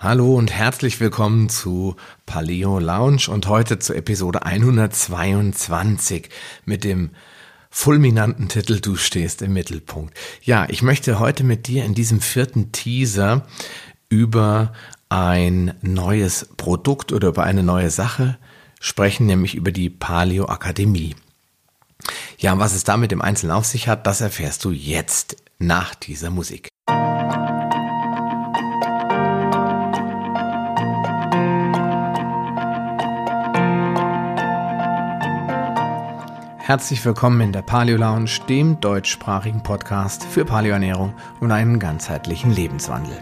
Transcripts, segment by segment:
Hallo und herzlich willkommen zu Paleo Lounge und heute zur Episode 122 mit dem fulminanten Titel Du stehst im Mittelpunkt. Ja, ich möchte heute mit dir in diesem vierten Teaser über ein neues Produkt oder über eine neue Sache sprechen, nämlich über die Paleo Akademie. Ja, was es damit im Einzelnen auf sich hat, das erfährst du jetzt nach dieser Musik. Herzlich willkommen in der Paleo Lounge, dem deutschsprachigen Podcast für Paleoernährung und einen ganzheitlichen Lebenswandel.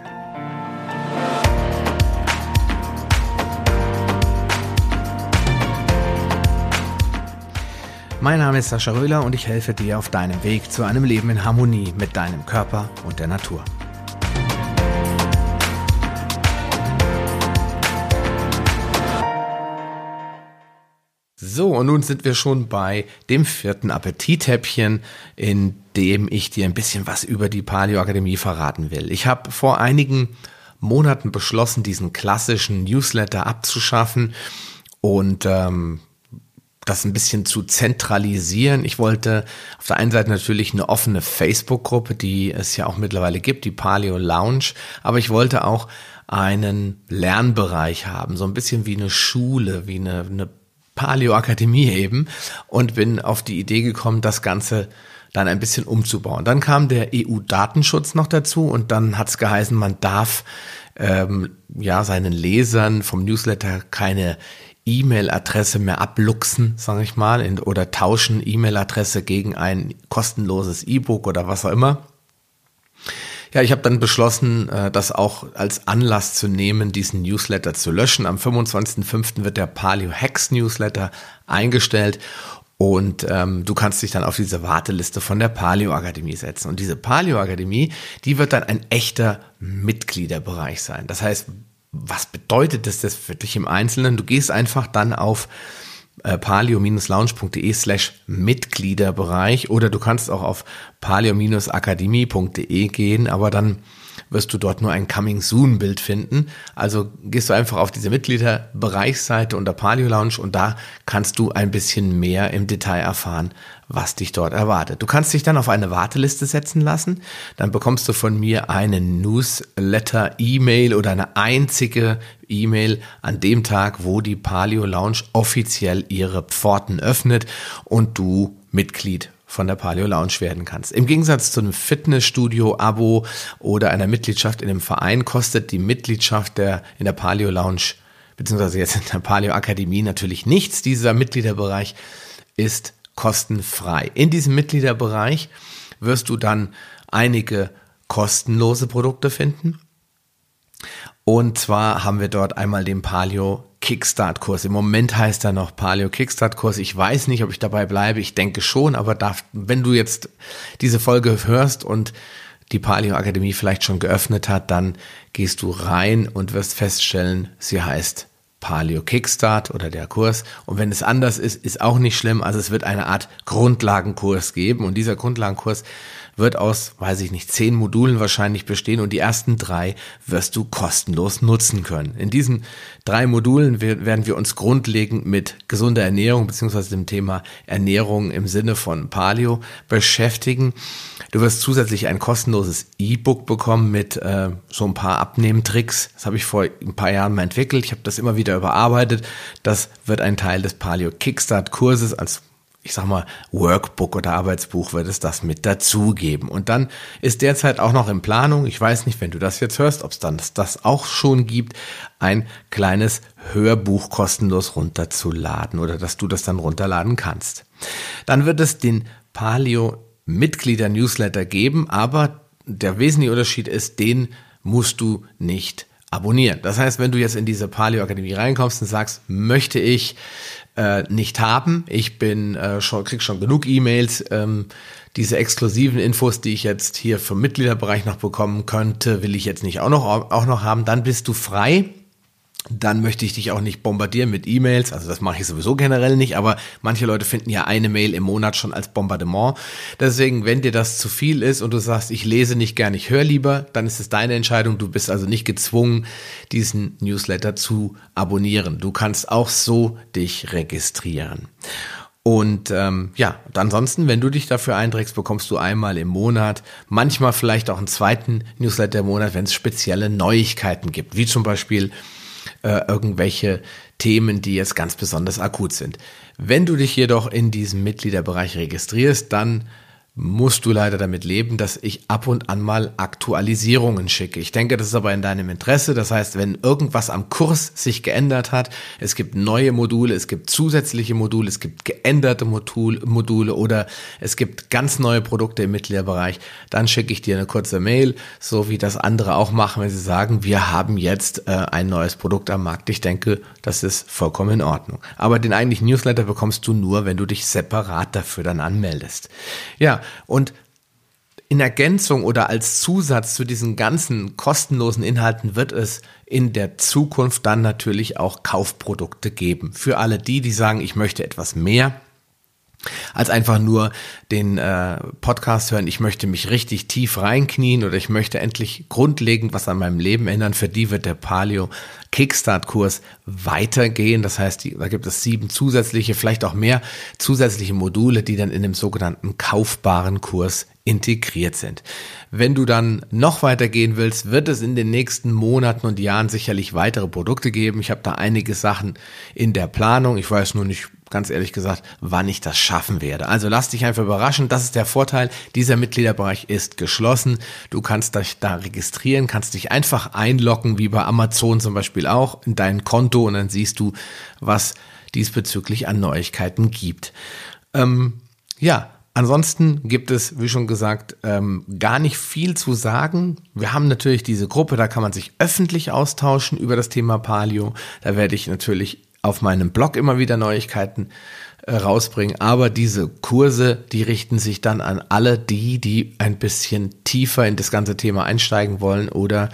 Mein Name ist Sascha Röhler und ich helfe dir auf deinem Weg zu einem Leben in Harmonie mit deinem Körper und der Natur. So, und nun sind wir schon bei dem vierten Appetithäppchen, in dem ich dir ein bisschen was über die Paleo Akademie verraten will. Ich habe vor einigen Monaten beschlossen, diesen klassischen Newsletter abzuschaffen und ähm, das ein bisschen zu zentralisieren. Ich wollte auf der einen Seite natürlich eine offene Facebook-Gruppe, die es ja auch mittlerweile gibt, die Paleo Lounge, aber ich wollte auch einen Lernbereich haben, so ein bisschen wie eine Schule, wie eine, eine Paleo-Akademie eben und bin auf die Idee gekommen, das Ganze dann ein bisschen umzubauen. Dann kam der EU-Datenschutz noch dazu und dann hat es geheißen, man darf ähm, ja seinen Lesern vom Newsletter keine E-Mail-Adresse mehr abluchsen, sage ich mal, in, oder tauschen E-Mail-Adresse gegen ein kostenloses E-Book oder was auch immer. Ja, ich habe dann beschlossen, äh, das auch als Anlass zu nehmen, diesen Newsletter zu löschen. Am 25.05. wird der Paleo Hacks Newsletter eingestellt und ähm, du kannst dich dann auf diese Warteliste von der Paleo Akademie setzen. Und diese Paleo Akademie, die wird dann ein echter Mitgliederbereich sein. Das heißt, was bedeutet das, das für dich im Einzelnen? Du gehst einfach dann auf äh, palio-lounge.de slash Mitgliederbereich. Oder du kannst auch auf palio-akademie.de gehen, aber dann wirst du dort nur ein Coming Soon Bild finden. Also gehst du einfach auf diese Mitgliederbereichsseite unter Palio Lounge und da kannst du ein bisschen mehr im Detail erfahren, was dich dort erwartet. Du kannst dich dann auf eine Warteliste setzen lassen. Dann bekommst du von mir eine Newsletter, E-Mail oder eine einzige E-Mail an dem Tag, wo die Palio Lounge offiziell ihre Pforten öffnet und du Mitglied von der Paleo Lounge werden kannst. Im Gegensatz zu einem Fitnessstudio-Abo oder einer Mitgliedschaft in einem Verein kostet die Mitgliedschaft der, in der Paleo Lounge beziehungsweise jetzt in der Paleo Akademie natürlich nichts. Dieser Mitgliederbereich ist kostenfrei. In diesem Mitgliederbereich wirst du dann einige kostenlose Produkte finden. Und zwar haben wir dort einmal den Paleo Kickstart-Kurs. Im Moment heißt er noch Paleo Kickstart-Kurs. Ich weiß nicht, ob ich dabei bleibe. Ich denke schon, aber darf, wenn du jetzt diese Folge hörst und die Paleo Akademie vielleicht schon geöffnet hat, dann gehst du rein und wirst feststellen, sie heißt Paleo Kickstart oder der Kurs. Und wenn es anders ist, ist auch nicht schlimm. Also es wird eine Art Grundlagenkurs geben und dieser Grundlagenkurs wird aus, weiß ich nicht, zehn Modulen wahrscheinlich bestehen und die ersten drei wirst du kostenlos nutzen können. In diesen drei Modulen werden wir uns grundlegend mit gesunder Ernährung beziehungsweise dem Thema Ernährung im Sinne von Paleo beschäftigen. Du wirst zusätzlich ein kostenloses E-Book bekommen mit äh, so ein paar Abnehmtricks. Das habe ich vor ein paar Jahren mal entwickelt. Ich habe das immer wieder überarbeitet. Das wird ein Teil des Paleo Kickstart Kurses als ich sag mal, Workbook oder Arbeitsbuch wird es das mit dazugeben. Und dann ist derzeit auch noch in Planung, ich weiß nicht, wenn du das jetzt hörst, ob es dann das auch schon gibt, ein kleines Hörbuch kostenlos runterzuladen oder dass du das dann runterladen kannst. Dann wird es den Paleo Mitglieder Newsletter geben, aber der wesentliche Unterschied ist, den musst du nicht abonnieren. Das heißt, wenn du jetzt in diese Paleo Akademie reinkommst und sagst, möchte ich äh, nicht haben. Ich bin äh, schon krieg schon genug E-Mails. Ähm, diese exklusiven Infos, die ich jetzt hier vom Mitgliederbereich noch bekommen könnte, will ich jetzt nicht auch noch auch noch haben. Dann bist du frei dann möchte ich dich auch nicht bombardieren mit E-Mails. Also das mache ich sowieso generell nicht, aber manche Leute finden ja eine Mail im Monat schon als Bombardement. Deswegen, wenn dir das zu viel ist und du sagst, ich lese nicht gern, ich höre lieber, dann ist es deine Entscheidung. Du bist also nicht gezwungen, diesen Newsletter zu abonnieren. Du kannst auch so dich registrieren. Und ähm, ja, ansonsten, wenn du dich dafür einträgst, bekommst du einmal im Monat, manchmal vielleicht auch einen zweiten Newsletter im Monat, wenn es spezielle Neuigkeiten gibt, wie zum Beispiel äh, irgendwelche Themen, die jetzt ganz besonders akut sind. Wenn du dich jedoch in diesem Mitgliederbereich registrierst, dann musst du leider damit leben, dass ich ab und an mal Aktualisierungen schicke. Ich denke, das ist aber in deinem Interesse. Das heißt, wenn irgendwas am Kurs sich geändert hat, es gibt neue Module, es gibt zusätzliche Module, es gibt geänderte Module oder es gibt ganz neue Produkte im Mitgliederbereich, dann schicke ich dir eine kurze Mail, so wie das andere auch machen, wenn sie sagen, wir haben jetzt äh, ein neues Produkt am Markt. Ich denke, das ist vollkommen in Ordnung. Aber den eigentlichen Newsletter bekommst du nur, wenn du dich separat dafür dann anmeldest. Ja, und in Ergänzung oder als Zusatz zu diesen ganzen kostenlosen Inhalten wird es in der Zukunft dann natürlich auch Kaufprodukte geben. Für alle die, die sagen, ich möchte etwas mehr als einfach nur den äh, Podcast hören, ich möchte mich richtig tief reinknien oder ich möchte endlich grundlegend was an meinem Leben ändern. Für die wird der Paleo Kickstart-Kurs weitergehen. Das heißt, die, da gibt es sieben zusätzliche, vielleicht auch mehr zusätzliche Module, die dann in dem sogenannten kaufbaren Kurs integriert sind. Wenn du dann noch weitergehen willst, wird es in den nächsten Monaten und Jahren sicherlich weitere Produkte geben. Ich habe da einige Sachen in der Planung. Ich weiß nur nicht, ganz ehrlich gesagt, wann ich das schaffen werde. Also lass dich einfach überraschen. Das ist der Vorteil. Dieser Mitgliederbereich ist geschlossen. Du kannst dich da registrieren, kannst dich einfach einloggen, wie bei Amazon zum Beispiel auch, in dein Konto und dann siehst du, was diesbezüglich an Neuigkeiten gibt. Ähm, ja, Ansonsten gibt es, wie schon gesagt, ähm, gar nicht viel zu sagen. Wir haben natürlich diese Gruppe, da kann man sich öffentlich austauschen über das Thema Palio. Da werde ich natürlich auf meinem Blog immer wieder Neuigkeiten äh, rausbringen. Aber diese Kurse, die richten sich dann an alle die, die ein bisschen tiefer in das ganze Thema einsteigen wollen oder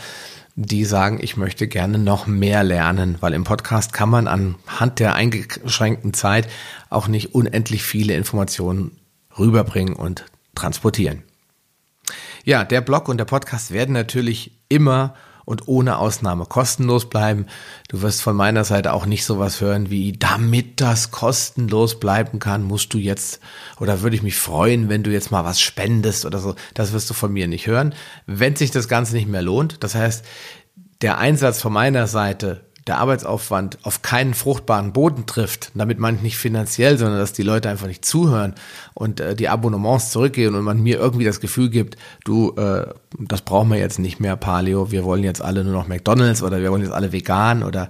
die sagen, ich möchte gerne noch mehr lernen, weil im Podcast kann man anhand der eingeschränkten Zeit auch nicht unendlich viele Informationen rüberbringen und transportieren. Ja, der Blog und der Podcast werden natürlich immer und ohne Ausnahme kostenlos bleiben. Du wirst von meiner Seite auch nicht sowas hören wie, damit das kostenlos bleiben kann, musst du jetzt, oder würde ich mich freuen, wenn du jetzt mal was spendest oder so. Das wirst du von mir nicht hören. Wenn sich das Ganze nicht mehr lohnt, das heißt, der Einsatz von meiner Seite der Arbeitsaufwand auf keinen fruchtbaren Boden trifft, damit man nicht finanziell, sondern dass die Leute einfach nicht zuhören und äh, die Abonnements zurückgehen und man mir irgendwie das Gefühl gibt, du, äh, das brauchen wir jetzt nicht mehr, Paleo, wir wollen jetzt alle nur noch McDonalds oder wir wollen jetzt alle vegan oder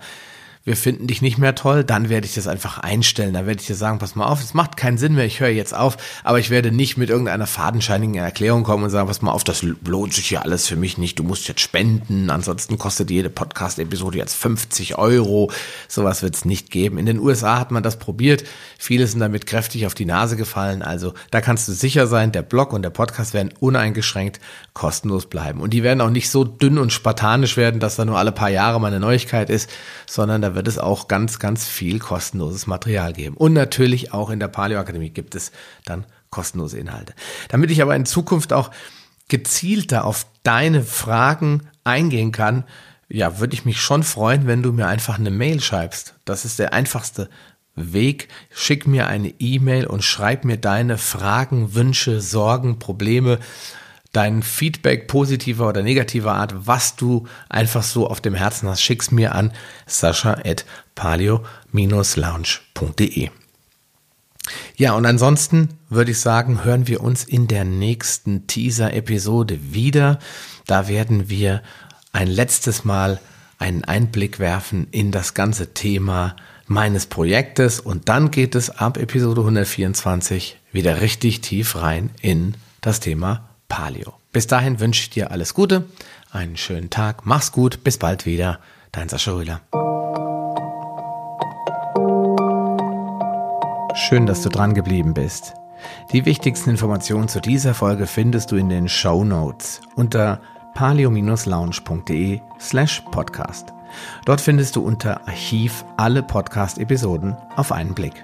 wir finden dich nicht mehr toll, dann werde ich das einfach einstellen. Dann werde ich dir sagen, pass mal auf, es macht keinen Sinn mehr, ich höre jetzt auf, aber ich werde nicht mit irgendeiner fadenscheinigen Erklärung kommen und sagen, pass mal auf, das lohnt sich ja alles für mich nicht, du musst jetzt spenden, ansonsten kostet jede Podcast-Episode jetzt 50 Euro. Sowas wird es nicht geben. In den USA hat man das probiert, viele sind damit kräftig auf die Nase gefallen, also da kannst du sicher sein, der Blog und der Podcast werden uneingeschränkt kostenlos bleiben. Und die werden auch nicht so dünn und spartanisch werden, dass da nur alle paar Jahre mal eine Neuigkeit ist, sondern da wird es auch ganz, ganz viel kostenloses Material geben. Und natürlich auch in der Paleo Akademie gibt es dann kostenlose Inhalte. Damit ich aber in Zukunft auch gezielter auf deine Fragen eingehen kann, ja, würde ich mich schon freuen, wenn du mir einfach eine Mail schreibst. Das ist der einfachste Weg. Schick mir eine E-Mail und schreib mir deine Fragen, Wünsche, Sorgen, Probleme dein Feedback positiver oder negativer Art, was du einfach so auf dem Herzen hast, schick's mir an sascha.palio-lounge.de. Ja, und ansonsten würde ich sagen, hören wir uns in der nächsten Teaser-Episode wieder. Da werden wir ein letztes Mal einen Einblick werfen in das ganze Thema meines Projektes und dann geht es ab Episode 124 wieder richtig tief rein in das Thema Palio. Bis dahin wünsche ich dir alles Gute, einen schönen Tag, mach's gut, bis bald wieder, dein Sascha Rühler. Schön, dass du dran geblieben bist. Die wichtigsten Informationen zu dieser Folge findest du in den Show Notes unter palio-lounge.de slash podcast. Dort findest du unter Archiv alle Podcast-Episoden auf einen Blick.